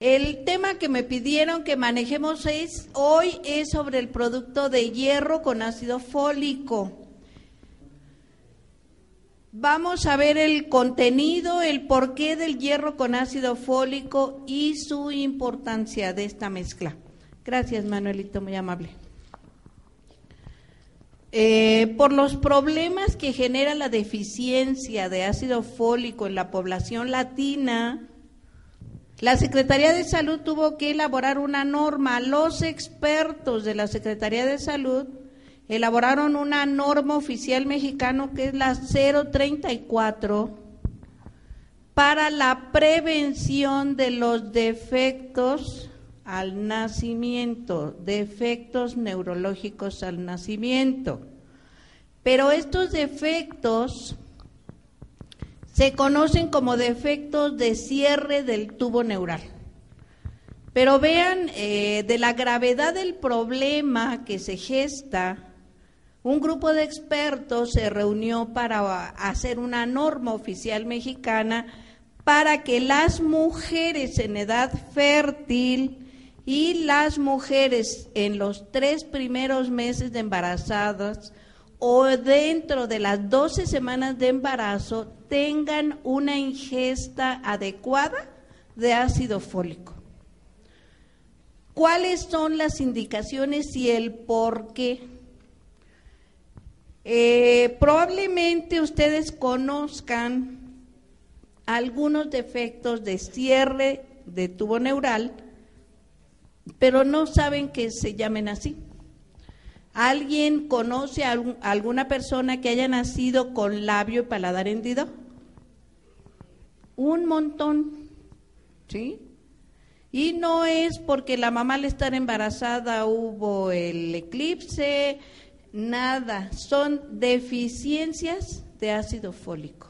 el tema que me pidieron que manejemos es, hoy es sobre el producto de hierro con ácido fólico. Vamos a ver el contenido, el porqué del hierro con ácido fólico y su importancia de esta mezcla. Gracias, Manuelito, muy amable. Eh, por los problemas que genera la deficiencia de ácido fólico en la población latina, la Secretaría de Salud tuvo que elaborar una norma. Los expertos de la Secretaría de Salud elaboraron una norma oficial mexicano que es la 034 para la prevención de los defectos al nacimiento, defectos neurológicos al nacimiento. Pero estos defectos se conocen como defectos de cierre del tubo neural. Pero vean, eh, de la gravedad del problema que se gesta, un grupo de expertos se reunió para hacer una norma oficial mexicana para que las mujeres en edad fértil y las mujeres en los tres primeros meses de embarazadas o dentro de las 12 semanas de embarazo tengan una ingesta adecuada de ácido fólico. ¿Cuáles son las indicaciones y el por qué? Eh, probablemente ustedes conozcan algunos defectos de cierre de tubo neural, pero no saben que se llamen así. ¿Alguien conoce a alguna persona que haya nacido con labio y paladar hendido? Un montón, ¿sí? Y no es porque la mamá al estar embarazada hubo el eclipse, nada, son deficiencias de ácido fólico.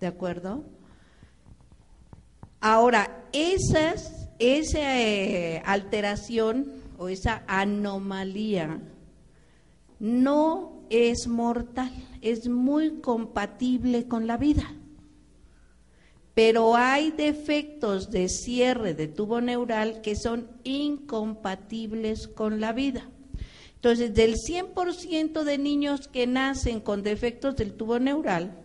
¿De acuerdo? Ahora, esa eh, alteración o esa anomalía no es mortal, es muy compatible con la vida. Pero hay defectos de cierre de tubo neural que son incompatibles con la vida. Entonces, del 100% de niños que nacen con defectos del tubo neural,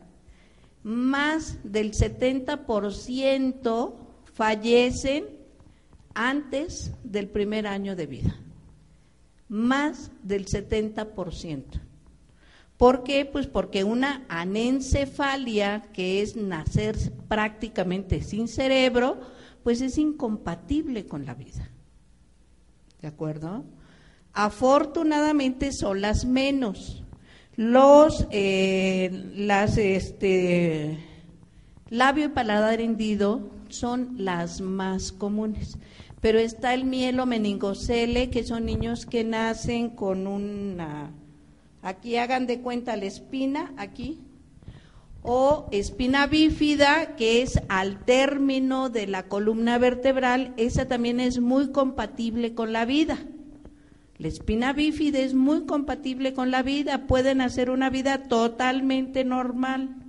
más del 70% fallecen antes del primer año de vida. Más del 70%. ¿Por qué? Pues porque una anencefalia, que es nacer prácticamente sin cerebro, pues es incompatible con la vida. ¿De acuerdo? Afortunadamente son las menos. Los, eh, las, este, labio y paladar hendido son las más comunes. Pero está el mielo meningocele, que son niños que nacen con una, aquí hagan de cuenta la espina, aquí, o espina bífida, que es al término de la columna vertebral, esa también es muy compatible con la vida. La espina bífida es muy compatible con la vida, pueden hacer una vida totalmente normal.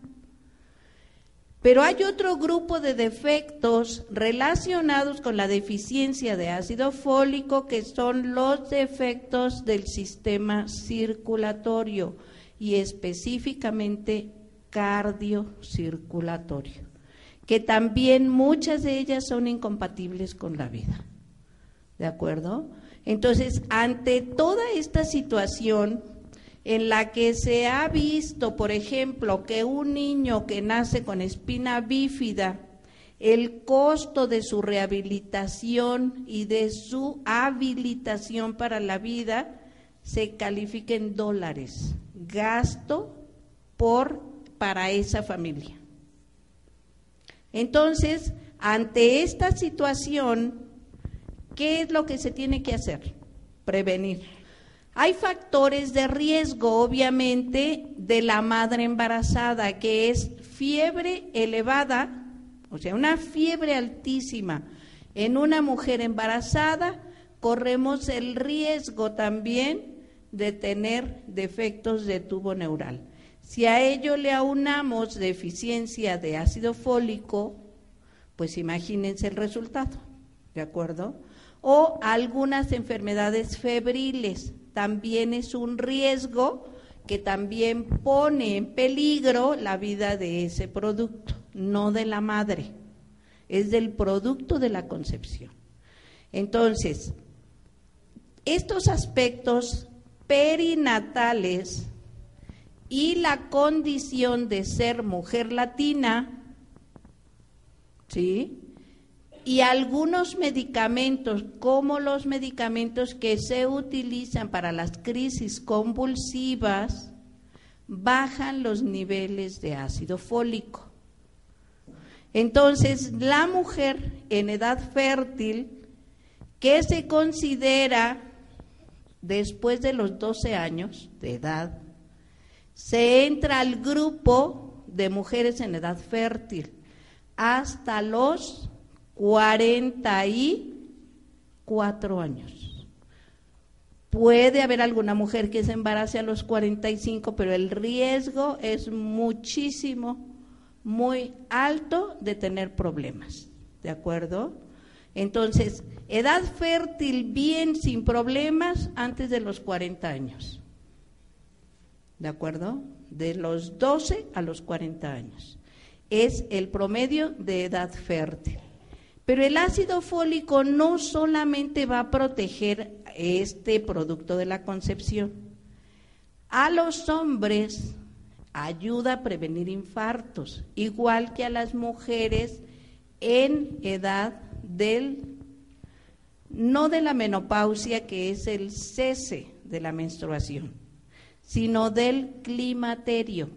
Pero hay otro grupo de defectos relacionados con la deficiencia de ácido fólico que son los defectos del sistema circulatorio y específicamente cardiocirculatorio, que también muchas de ellas son incompatibles con la vida. ¿De acuerdo? Entonces, ante toda esta situación, en la que se ha visto, por ejemplo, que un niño que nace con espina bífida, el costo de su rehabilitación y de su habilitación para la vida se califica en dólares, gasto por para esa familia. Entonces, ante esta situación, ¿qué es lo que se tiene que hacer? Prevenir. Hay factores de riesgo, obviamente, de la madre embarazada, que es fiebre elevada, o sea, una fiebre altísima en una mujer embarazada, corremos el riesgo también de tener defectos de tubo neural. Si a ello le aunamos deficiencia de ácido fólico, pues imagínense el resultado, ¿de acuerdo? O algunas enfermedades febriles, también es un riesgo que también pone en peligro la vida de ese producto, no de la madre, es del producto de la concepción. Entonces, estos aspectos perinatales y la condición de ser mujer latina, ¿sí? Y algunos medicamentos, como los medicamentos que se utilizan para las crisis convulsivas, bajan los niveles de ácido fólico. Entonces, la mujer en edad fértil, que se considera después de los 12 años de edad, se entra al grupo de mujeres en edad fértil hasta los 44 años. Puede haber alguna mujer que se embarace a los 45, pero el riesgo es muchísimo, muy alto de tener problemas. ¿De acuerdo? Entonces, edad fértil bien sin problemas antes de los 40 años. ¿De acuerdo? De los 12 a los 40 años. Es el promedio de edad fértil. Pero el ácido fólico no solamente va a proteger este producto de la concepción. A los hombres ayuda a prevenir infartos, igual que a las mujeres en edad del, no de la menopausia, que es el cese de la menstruación sino del climaterio,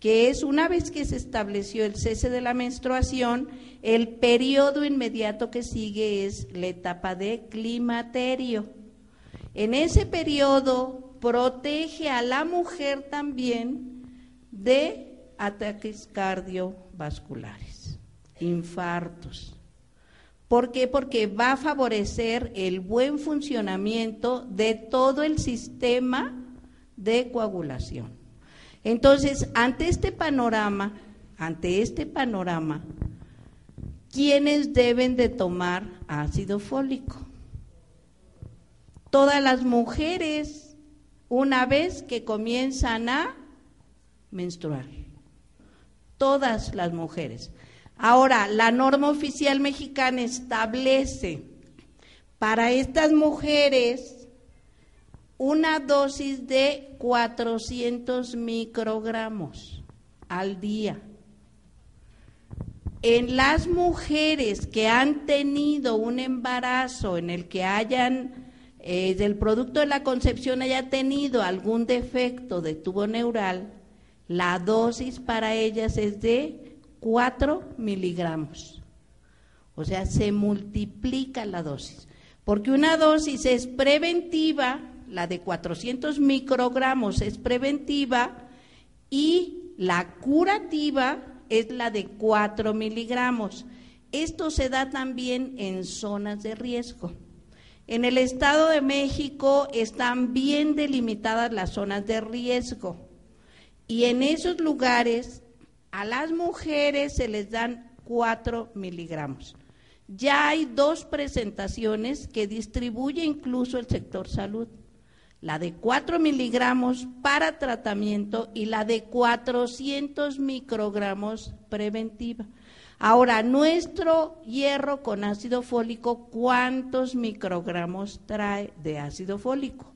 que es una vez que se estableció el cese de la menstruación, el periodo inmediato que sigue es la etapa de climaterio. En ese periodo protege a la mujer también de ataques cardiovasculares, infartos. ¿Por qué? Porque va a favorecer el buen funcionamiento de todo el sistema de coagulación. Entonces, ante este panorama, ante este panorama, ¿quiénes deben de tomar ácido fólico? Todas las mujeres, una vez que comienzan a menstruar. Todas las mujeres. Ahora, la norma oficial mexicana establece para estas mujeres una dosis de 400 microgramos al día. En las mujeres que han tenido un embarazo en el que hayan, eh, del producto de la concepción haya tenido algún defecto de tubo neural, la dosis para ellas es de 4 miligramos. O sea, se multiplica la dosis. Porque una dosis es preventiva la de 400 microgramos es preventiva y la curativa es la de 4 miligramos. Esto se da también en zonas de riesgo. En el Estado de México están bien delimitadas las zonas de riesgo y en esos lugares a las mujeres se les dan 4 miligramos. Ya hay dos presentaciones que distribuye incluso el sector salud la de 4 miligramos para tratamiento y la de 400 microgramos preventiva. Ahora, nuestro hierro con ácido fólico, ¿cuántos microgramos trae de ácido fólico?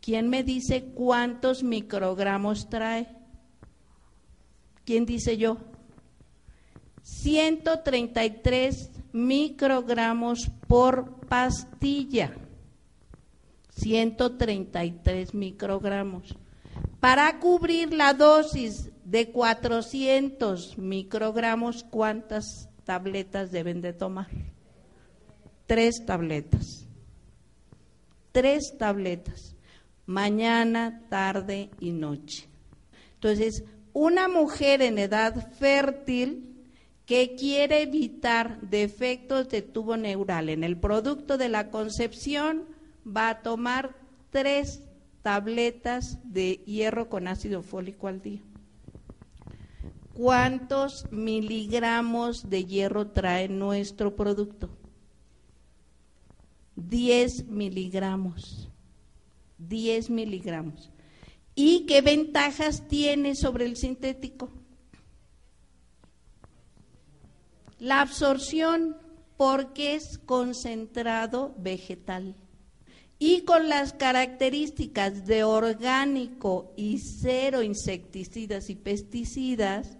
¿Quién me dice cuántos microgramos trae? ¿Quién dice yo? 133 microgramos por pastilla. 133 microgramos. Para cubrir la dosis de 400 microgramos, ¿cuántas tabletas deben de tomar? Tres tabletas. Tres tabletas. Mañana, tarde y noche. Entonces, una mujer en edad fértil que quiere evitar defectos de tubo neural en el producto de la concepción va a tomar tres tabletas de hierro con ácido fólico al día. ¿Cuántos miligramos de hierro trae nuestro producto? 10 miligramos. 10 miligramos. ¿Y qué ventajas tiene sobre el sintético? La absorción, porque es concentrado vegetal. Y con las características de orgánico y cero insecticidas y pesticidas,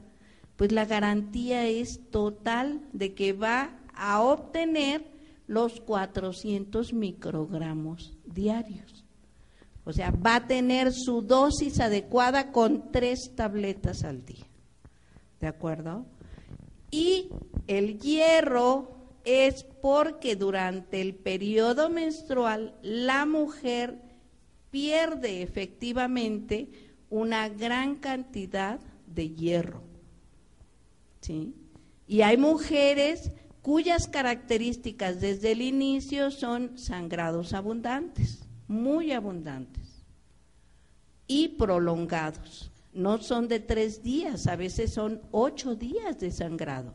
pues la garantía es total de que va a obtener los 400 microgramos diarios. O sea, va a tener su dosis adecuada con tres tabletas al día. ¿De acuerdo? Y el hierro es porque durante el periodo menstrual la mujer pierde efectivamente una gran cantidad de hierro. ¿Sí? Y hay mujeres cuyas características desde el inicio son sangrados abundantes muy abundantes y prolongados. No son de tres días, a veces son ocho días de sangrado.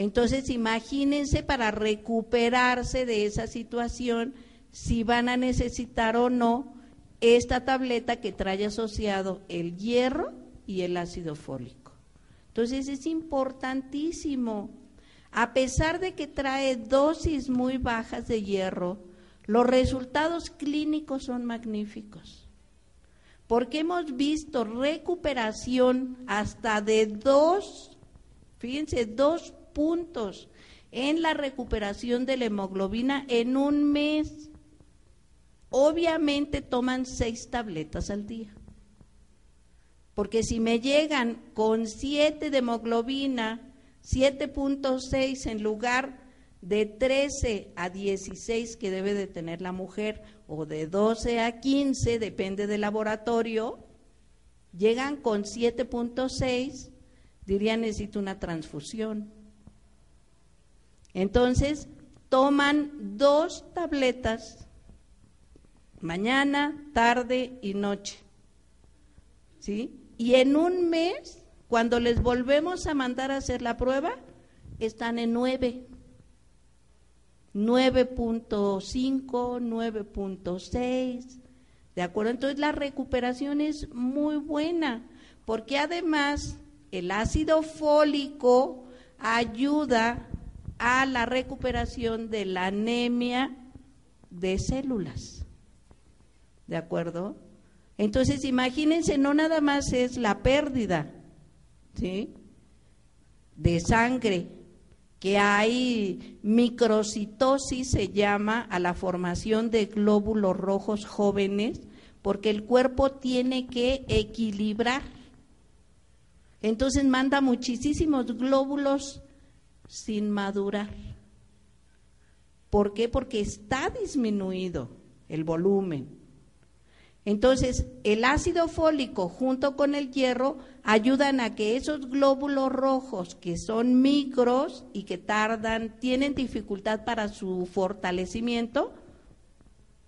Entonces, imagínense para recuperarse de esa situación si van a necesitar o no esta tableta que trae asociado el hierro y el ácido fólico. Entonces, es importantísimo, a pesar de que trae dosis muy bajas de hierro, los resultados clínicos son magníficos, porque hemos visto recuperación hasta de dos, fíjense, dos puntos en la recuperación de la hemoglobina en un mes. Obviamente toman seis tabletas al día. Porque si me llegan con siete de hemoglobina, 7.6 en lugar de 13 a 16 que debe de tener la mujer o de 12 a 15, depende del laboratorio, llegan con 7.6, dirían necesito una transfusión. Entonces, toman dos tabletas mañana, tarde y noche. ¿Sí? Y en un mes, cuando les volvemos a mandar a hacer la prueba, están en nueve. 9.5, 9.6, ¿de acuerdo? Entonces la recuperación es muy buena, porque además el ácido fólico ayuda a la recuperación de la anemia de células, ¿de acuerdo? Entonces imagínense, no nada más es la pérdida, ¿sí? De sangre, que hay microcitosis, se llama a la formación de glóbulos rojos jóvenes, porque el cuerpo tiene que equilibrar. Entonces manda muchísimos glóbulos sin madurar. ¿Por qué? Porque está disminuido el volumen. Entonces, el ácido fólico junto con el hierro ayudan a que esos glóbulos rojos que son micros y que tardan, tienen dificultad para su fortalecimiento,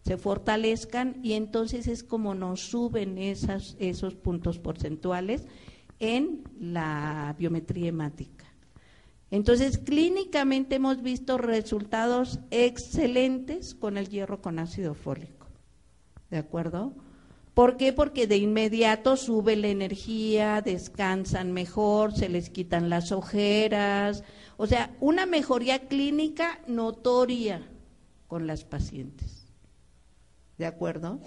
se fortalezcan y entonces es como nos suben esos puntos porcentuales en la biometría hemática. Entonces, clínicamente hemos visto resultados excelentes con el hierro con ácido fólico. ¿De acuerdo? ¿Por qué? Porque de inmediato sube la energía, descansan mejor, se les quitan las ojeras, o sea, una mejoría clínica notoria con las pacientes. ¿De acuerdo?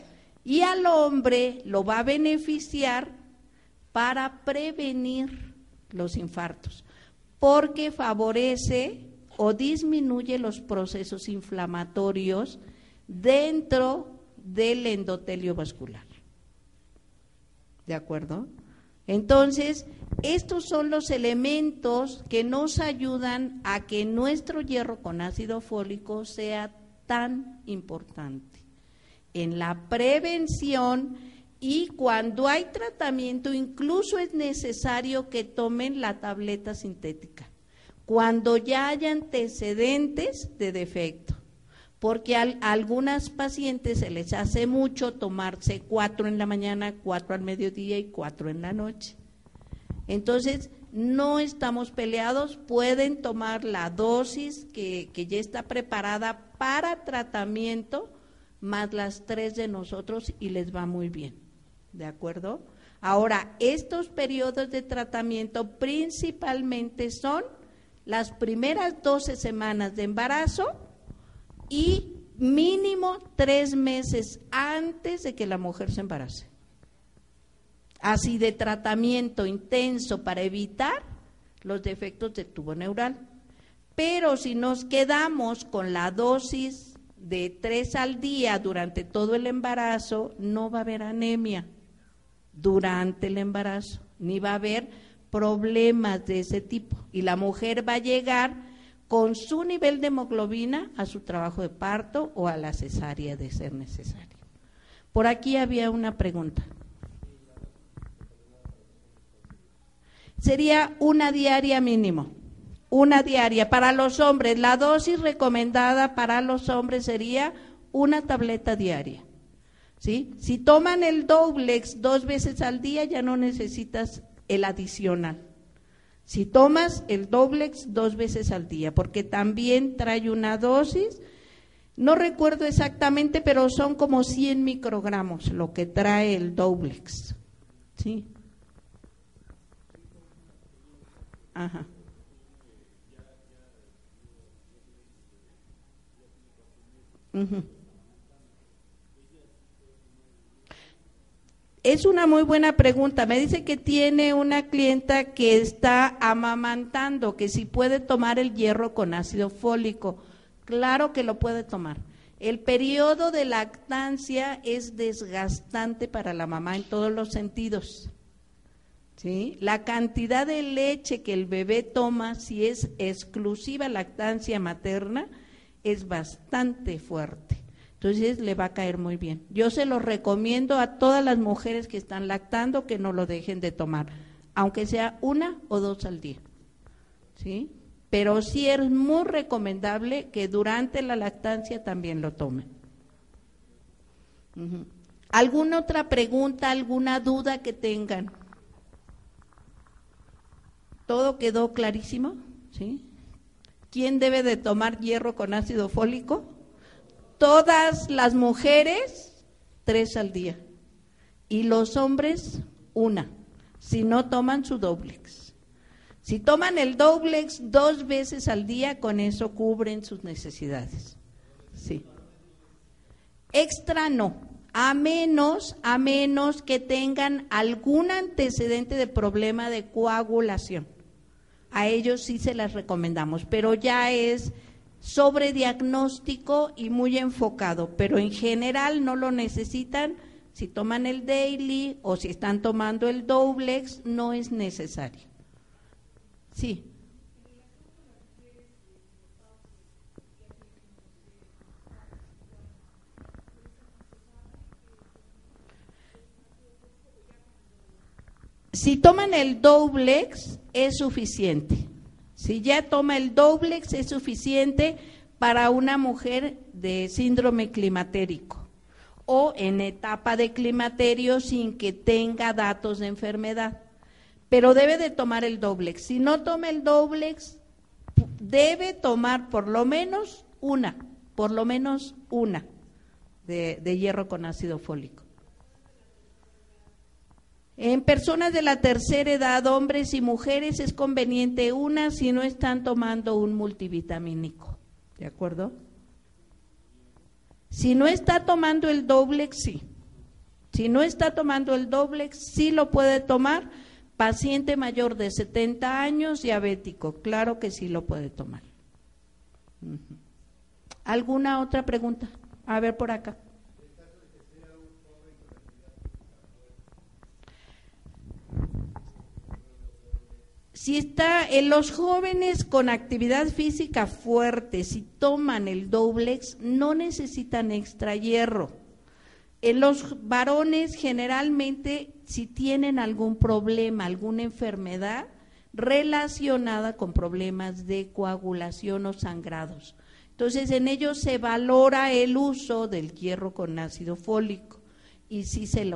Y al hombre lo va a beneficiar para prevenir los infartos, porque favorece o disminuye los procesos inflamatorios dentro del endotelio vascular. ¿De acuerdo? Entonces, estos son los elementos que nos ayudan a que nuestro hierro con ácido fólico sea tan importante. En la prevención y cuando hay tratamiento, incluso es necesario que tomen la tableta sintética, cuando ya hay antecedentes de defecto, porque a algunas pacientes se les hace mucho tomarse cuatro en la mañana, cuatro al mediodía y cuatro en la noche. Entonces, no estamos peleados, pueden tomar la dosis que, que ya está preparada para tratamiento, más las tres de nosotros y les va muy bien. ¿De acuerdo? Ahora, estos periodos de tratamiento principalmente son las primeras 12 semanas de embarazo y mínimo tres meses antes de que la mujer se embarace así de tratamiento intenso para evitar los defectos del tubo neural. Pero si nos quedamos con la dosis de tres al día durante todo el embarazo, no va a haber anemia durante el embarazo, ni va a haber problemas de ese tipo. Y la mujer va a llegar con su nivel de hemoglobina a su trabajo de parto o a la cesárea de ser necesario. Por aquí había una pregunta. sería una diaria mínimo, una diaria. Para los hombres, la dosis recomendada para los hombres sería una tableta diaria. ¿Sí? Si toman el Doblex dos veces al día, ya no necesitas el adicional. Si tomas el Doblex dos veces al día, porque también trae una dosis, no recuerdo exactamente, pero son como 100 microgramos lo que trae el Doblex. ¿sí? Ajá. Es una muy buena pregunta. Me dice que tiene una clienta que está amamantando, que si puede tomar el hierro con ácido fólico. Claro que lo puede tomar. El periodo de lactancia es desgastante para la mamá en todos los sentidos. La cantidad de leche que el bebé toma, si es exclusiva lactancia materna, es bastante fuerte. Entonces le va a caer muy bien. Yo se lo recomiendo a todas las mujeres que están lactando que no lo dejen de tomar, aunque sea una o dos al día. ¿Sí? Pero sí es muy recomendable que durante la lactancia también lo tomen. ¿Alguna otra pregunta, alguna duda que tengan? ¿Todo quedó clarísimo? ¿Sí? ¿Quién debe de tomar hierro con ácido fólico? Todas las mujeres, tres al día. Y los hombres, una, si no toman su doblex. Si toman el doblex dos veces al día, con eso cubren sus necesidades. Sí. Extra no, a menos, a menos que tengan algún antecedente de problema de coagulación a ellos sí se las recomendamos, pero ya es sobre diagnóstico y muy enfocado, pero en general no lo necesitan. Si toman el daily o si están tomando el doblex, no es necesario. Sí. Si toman el doblex, es suficiente. Si ya toma el doblex, es suficiente para una mujer de síndrome climatérico o en etapa de climaterio sin que tenga datos de enfermedad. Pero debe de tomar el doblex. Si no toma el doblex, debe tomar por lo menos una, por lo menos una de, de hierro con ácido fólico. En personas de la tercera edad, hombres y mujeres, es conveniente una si no están tomando un multivitamínico. ¿De acuerdo? Si no está tomando el Doblex, sí. Si no está tomando el Doblex, sí lo puede tomar. Paciente mayor de 70 años, diabético, claro que sí lo puede tomar. ¿Alguna otra pregunta? A ver por acá. Si está en los jóvenes con actividad física fuerte, si toman el Doblex, no necesitan extra hierro. En los varones generalmente si tienen algún problema, alguna enfermedad relacionada con problemas de coagulación o sangrados. Entonces en ellos se valora el uso del hierro con ácido fólico y sí se,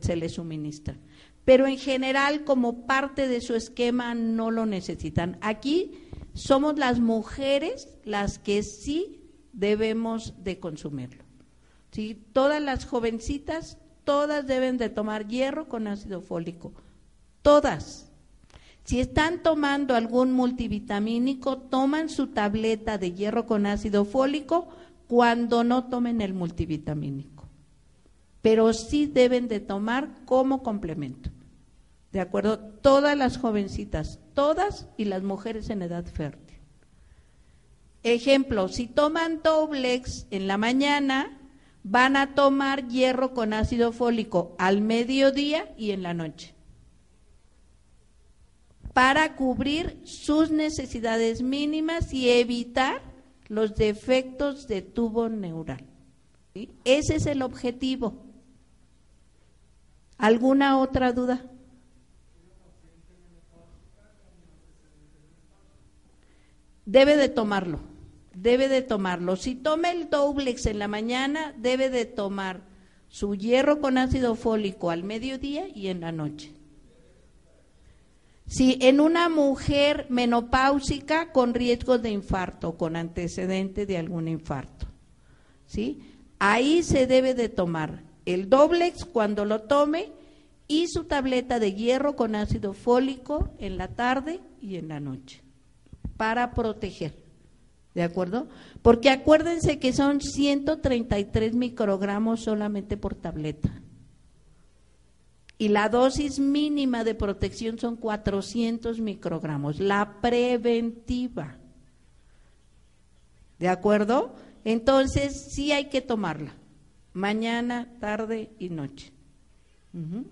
se les suministra pero en general como parte de su esquema no lo necesitan. Aquí somos las mujeres las que sí debemos de consumirlo. ¿Sí? Todas las jovencitas, todas deben de tomar hierro con ácido fólico, todas. Si están tomando algún multivitamínico, toman su tableta de hierro con ácido fólico cuando no tomen el multivitamínico. Pero sí deben de tomar como complemento. ¿De acuerdo? Todas las jovencitas, todas y las mujeres en edad fértil. Ejemplo, si toman Doblex en la mañana, van a tomar hierro con ácido fólico al mediodía y en la noche para cubrir sus necesidades mínimas y evitar los defectos de tubo neural. Ese es el objetivo. ¿Alguna otra duda? Debe de tomarlo, debe de tomarlo. Si toma el Doblex en la mañana, debe de tomar su hierro con ácido fólico al mediodía y en la noche. Si en una mujer menopáusica con riesgo de infarto, con antecedente de algún infarto, ¿sí? Ahí se debe de tomar el Doblex cuando lo tome y su tableta de hierro con ácido fólico en la tarde y en la noche para proteger. ¿De acuerdo? Porque acuérdense que son 133 microgramos solamente por tableta. Y la dosis mínima de protección son 400 microgramos, la preventiva. ¿De acuerdo? Entonces, sí hay que tomarla, mañana, tarde y noche.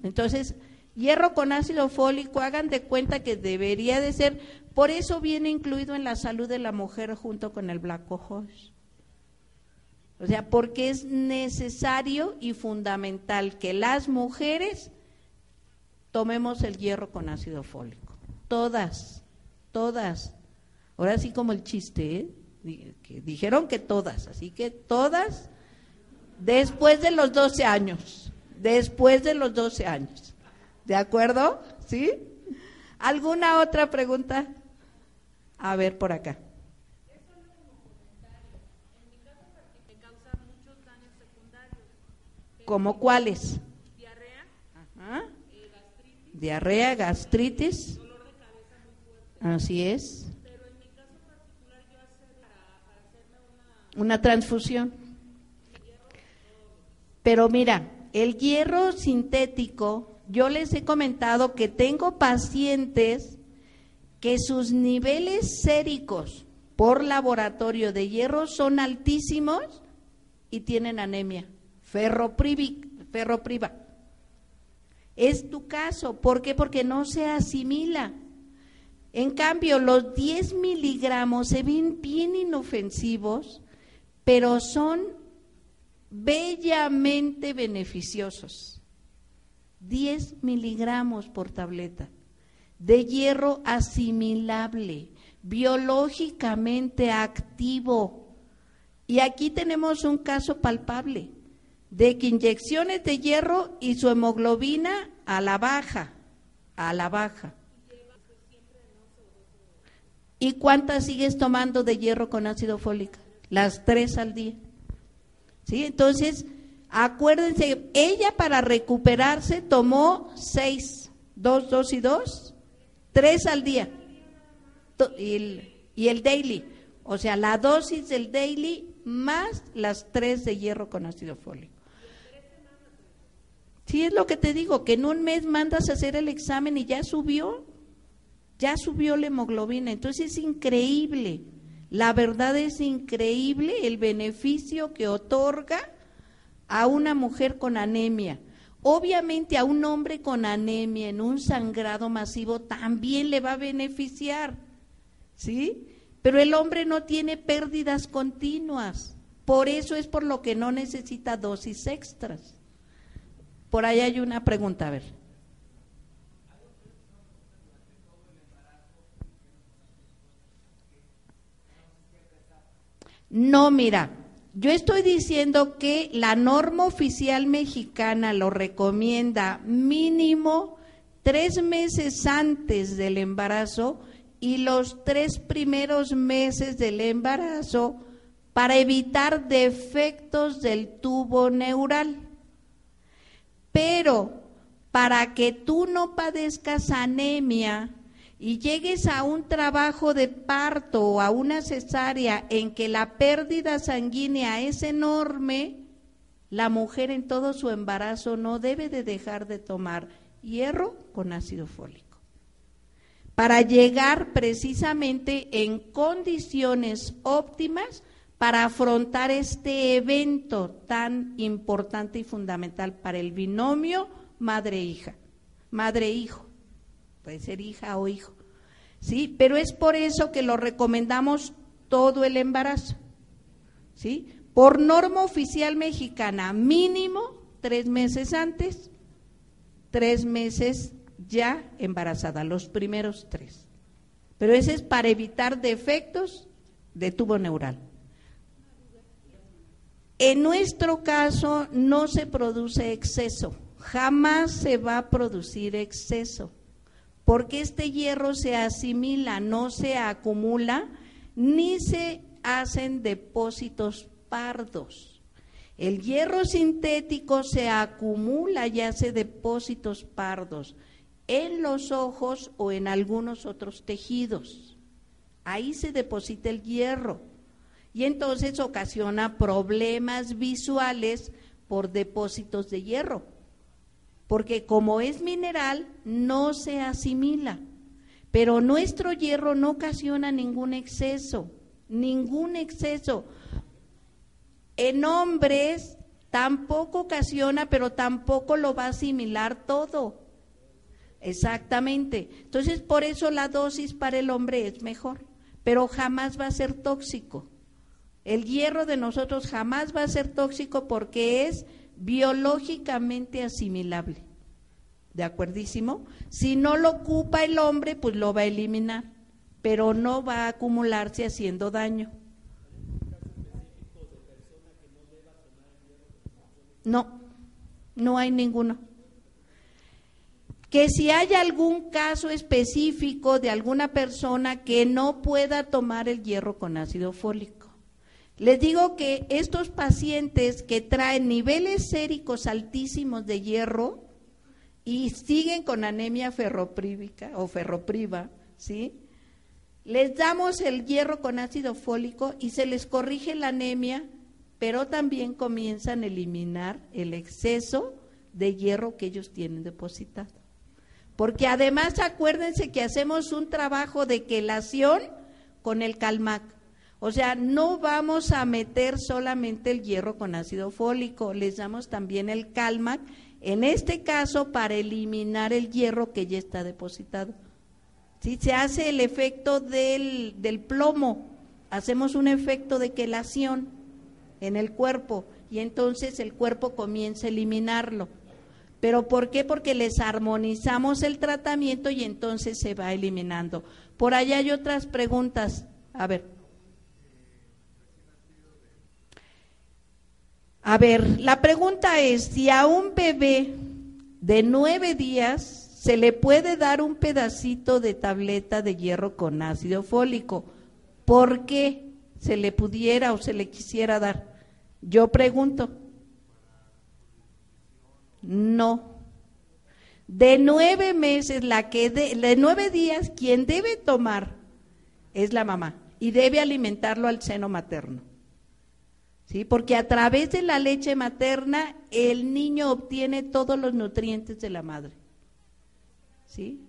Entonces, hierro con ácido fólico, hagan de cuenta que debería de ser por eso viene incluido en la salud de la mujer junto con el Black Cohosh. O sea, porque es necesario y fundamental que las mujeres tomemos el hierro con ácido fólico. Todas, todas. Ahora sí como el chiste, ¿eh? dijeron que todas, así que todas después de los 12 años, después de los 12 años. ¿De acuerdo? ¿Sí? ¿Alguna otra pregunta? A ver por acá. ¿Como cuáles? Diarrea. Gastritis. Diarrea, gastritis. Así es. Una transfusión. Pero mira, el hierro sintético, yo les he comentado que tengo pacientes que sus niveles séricos por laboratorio de hierro son altísimos y tienen anemia, ferropriva. Es tu caso, ¿por qué? Porque no se asimila. En cambio, los 10 miligramos se ven bien inofensivos, pero son bellamente beneficiosos. 10 miligramos por tableta de hierro asimilable, biológicamente activo. Y aquí tenemos un caso palpable de que inyecciones de hierro y su hemoglobina a la baja, a la baja. ¿Y cuántas sigues tomando de hierro con ácido fólico? Las tres al día. ¿Sí? Entonces, acuérdense, ella para recuperarse tomó seis, dos, dos y dos, Tres al día. Y el, daily. O sea, la dosis del daily más las tres de hierro con ácido fólico. Sí, es lo que te digo, que en un mes mandas a hacer el examen y ya subió, ya subió la hemoglobina. Entonces es increíble, la verdad es increíble el beneficio que otorga a una mujer con anemia Obviamente a un hombre con anemia en un sangrado masivo también le va a beneficiar, ¿sí? Pero el hombre no tiene pérdidas continuas. Por eso es por lo que no necesita dosis extras. Por ahí hay una pregunta, a ver. No, mira, yo estoy diciendo que la norma oficial mexicana lo recomienda mínimo tres meses antes del embarazo y los tres primeros meses del embarazo para evitar defectos del tubo neural. Pero para que tú no padezcas anemia, y llegues a un trabajo de parto o a una cesárea en que la pérdida sanguínea es enorme, la mujer en todo su embarazo no debe de dejar de tomar hierro con ácido fólico. Para llegar precisamente en condiciones óptimas para afrontar este evento tan importante y fundamental para el binomio madre-hija, madre-hijo puede ser hija o hijo. ¿Sí? Pero es por eso que lo recomendamos todo el embarazo. ¿Sí? Por norma oficial mexicana, mínimo tres meses antes, tres meses ya embarazada, los primeros tres. Pero ese es para evitar defectos de tubo neural. En nuestro caso no se produce exceso, jamás se va a producir exceso porque este hierro se asimila, no se acumula, ni se hacen depósitos pardos. El hierro sintético se acumula y hace depósitos pardos en los ojos o en algunos otros tejidos. Ahí se deposita el hierro y entonces ocasiona problemas visuales por depósitos de hierro porque como es mineral, no se asimila. Pero nuestro hierro no ocasiona ningún exceso, ningún exceso. En hombres tampoco ocasiona, pero tampoco lo va a asimilar todo. Exactamente. Entonces, por eso la dosis para el hombre es mejor, pero jamás va a ser tóxico. El hierro de nosotros jamás va a ser tóxico porque es biológicamente asimilable. ¿De acuerdísimo? Si no lo ocupa el hombre, pues lo va a eliminar, pero no va a acumularse haciendo daño. No, no hay ninguno. Que si hay algún caso específico de alguna persona que no pueda tomar el hierro con ácido fólico. Les digo que estos pacientes que traen niveles séricos altísimos de hierro y siguen con anemia ferroprívica o ferropriva, ¿sí? Les damos el hierro con ácido fólico y se les corrige la anemia, pero también comienzan a eliminar el exceso de hierro que ellos tienen depositado. Porque además acuérdense que hacemos un trabajo de quelación con el Calmac. O sea, no vamos a meter solamente el hierro con ácido fólico, les damos también el Calmac, en este caso para eliminar el hierro que ya está depositado. Si se hace el efecto del, del plomo, hacemos un efecto de quelación en el cuerpo y entonces el cuerpo comienza a eliminarlo. ¿Pero por qué? Porque les armonizamos el tratamiento y entonces se va eliminando. Por allá hay otras preguntas. A ver. A ver, la pregunta es, si a un bebé de nueve días se le puede dar un pedacito de tableta de hierro con ácido fólico, ¿por qué se le pudiera o se le quisiera dar? Yo pregunto. No. De nueve meses, la que de, de nueve días, quien debe tomar es la mamá y debe alimentarlo al seno materno. ¿Sí? Porque a través de la leche materna el niño obtiene todos los nutrientes de la madre. ¿sí?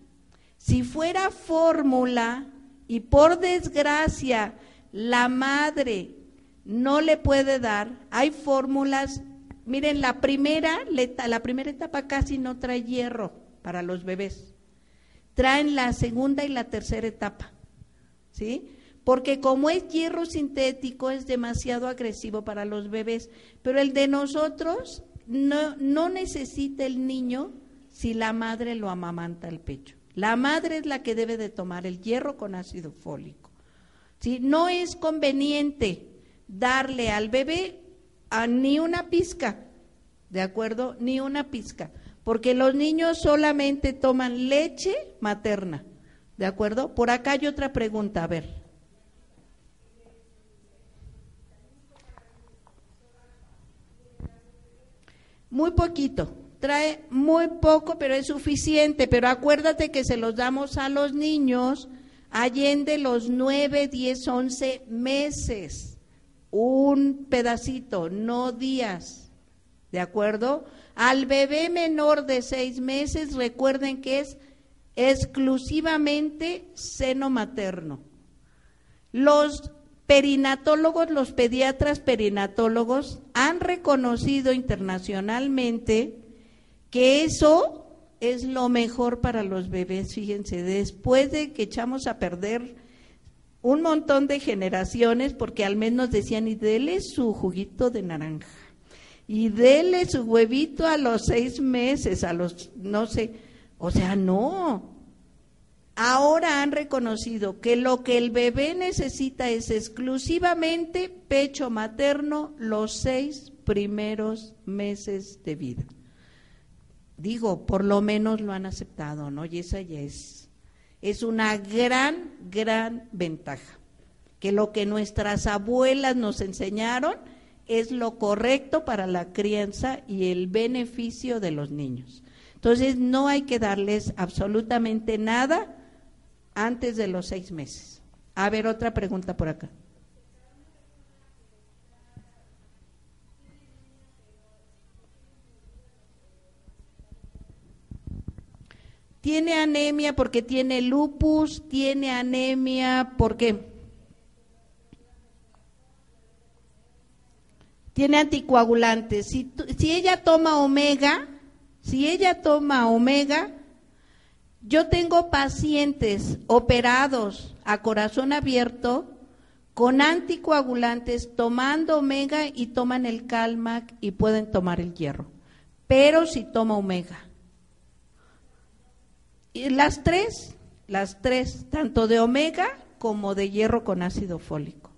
Si fuera fórmula y por desgracia la madre no le puede dar, hay fórmulas miren, la primera, la primera etapa casi no trae hierro para los bebés. Traen la segunda y la tercera etapa. ¿Sí? Porque como es hierro sintético es demasiado agresivo para los bebés, pero el de nosotros no, necesita el niño si la madre lo amamanta al pecho. La madre es la que debe de tomar el hierro con ácido fólico. ¿Sí? No es conveniente darle al bebé a ni una pizca, ¿de acuerdo? Ni una pizca, porque los niños solamente toman leche materna, ¿de acuerdo? Por acá hay otra pregunta, a ver. Muy poquito, trae muy poco, pero es suficiente. Pero acuérdate que se los damos a los niños allende los 9, 10, 11 meses. Un pedacito, no días. ¿De acuerdo? Al bebé menor de seis meses, recuerden que es exclusivamente seno materno. Los perinatólogos, los pediatras perinatólogos han reconocido internacionalmente que eso es lo mejor para los bebés, fíjense, después de que echamos a perder un montón de generaciones, porque al menos decían, y dele su juguito de naranja, y dele su huevito a los seis meses, a los, no sé, o sea, no, ahora han reconocido que lo que el bebé necesita es exclusivamente pecho materno los seis primeros meses de vida. Digo, por lo menos lo han aceptado, ¿no? Y esa ya es, es una gran, gran ventaja. Que lo que nuestras abuelas nos enseñaron es lo correcto para la crianza y el beneficio de los niños. Entonces, no hay que darles absolutamente nada antes de los seis meses. A ver, otra pregunta por acá. Tiene anemia porque tiene lupus, tiene anemia porque tiene anticoagulantes. Si, si ella toma omega, si ella toma omega, yo tengo pacientes operados a corazón abierto con anticoagulantes tomando omega y toman el Calmac y pueden tomar el hierro. Pero si toma omega. Y las tres, las tres, tanto de omega como de hierro con ácido fólico.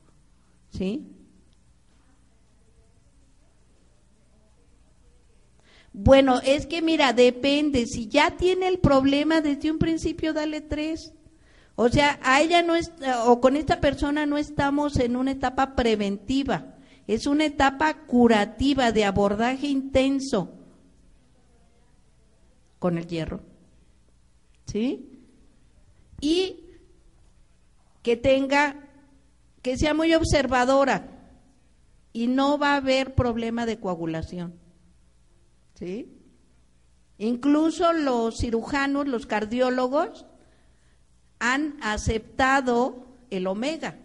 ¿Sí? Bueno, es que mira, depende. Si ya tiene el problema desde un principio, dale tres. O sea, a ella no es, o con esta persona no estamos en una etapa preventiva, es una etapa curativa de abordaje intenso con el hierro. ¿Sí? Y que tenga, que sea muy observadora y no va a haber problema de coagulación. ¿Sí? Incluso los cirujanos, los cardiólogos, han aceptado el omega.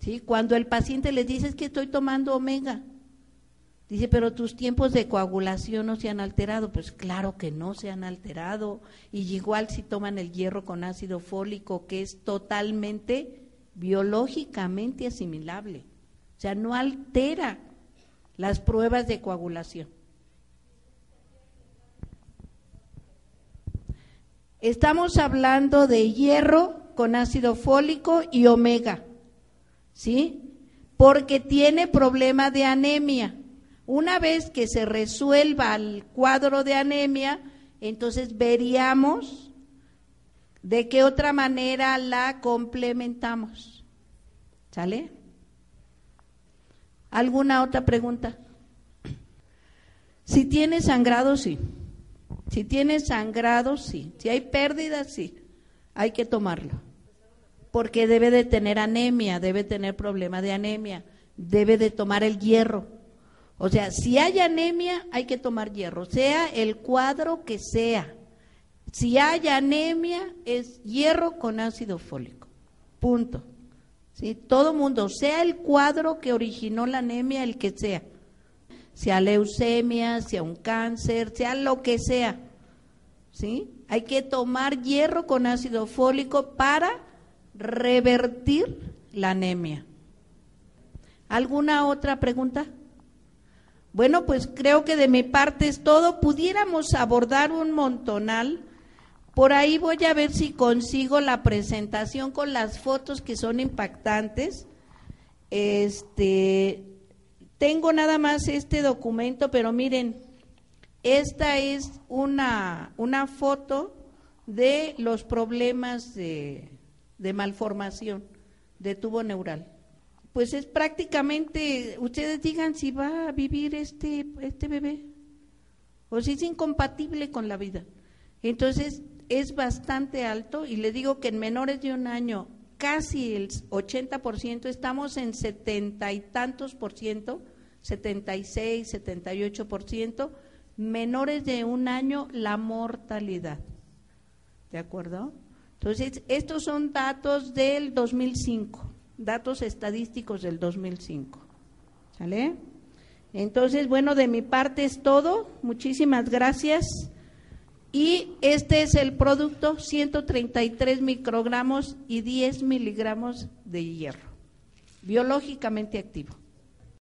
¿Sí? Cuando el paciente le dice que estoy tomando omega, dice, pero tus tiempos de coagulación no se han alterado. Pues claro que no se han alterado. Y igual si toman el hierro con ácido fólico, que es totalmente biológicamente asimilable. O sea, no altera las pruebas de coagulación. Estamos hablando de hierro con ácido fólico y omega, ¿sí? Porque tiene problema de anemia. Una vez que se resuelva el cuadro de anemia, entonces veríamos de qué otra manera la complementamos. ¿Sale? ¿Alguna otra pregunta? Si tiene sangrado, sí. Si tiene sangrado, sí. Si hay pérdida, sí. Hay que tomarlo. Porque debe de tener anemia, debe tener problema de anemia, debe de tomar el hierro. O sea, si hay anemia, hay que tomar hierro, sea el cuadro que sea. Si hay anemia, es hierro con ácido fólico. Punto. ¿Sí? Todo mundo, sea el cuadro que originó la anemia, el que sea. Sea leucemia, sea un cáncer, sea lo que sea. ¿Sí? Hay que tomar hierro con ácido fólico para revertir la anemia. ¿Alguna otra pregunta? Bueno, pues creo que de mi parte es todo. Pudiéramos abordar un montonal. Por ahí voy a ver si consigo la presentación con las fotos que son impactantes. Este, tengo nada más este documento, pero miren, esta es una, una foto de los problemas de, de malformación de tubo neural pues es prácticamente, ustedes digan si va a vivir este, este bebé o si es incompatible con la vida. Entonces es bastante alto y le digo que en menores de un año casi el 80%, estamos en setenta y tantos por ciento, 76, 78 por ciento, menores de un año la mortalidad. ¿De acuerdo? Entonces, estos son datos del 2005 datos estadísticos del 2005. ¿Sale? Entonces, bueno, de mi parte es todo. Muchísimas gracias. Y este es el producto, 133 microgramos y 10 miligramos de hierro, biológicamente activo.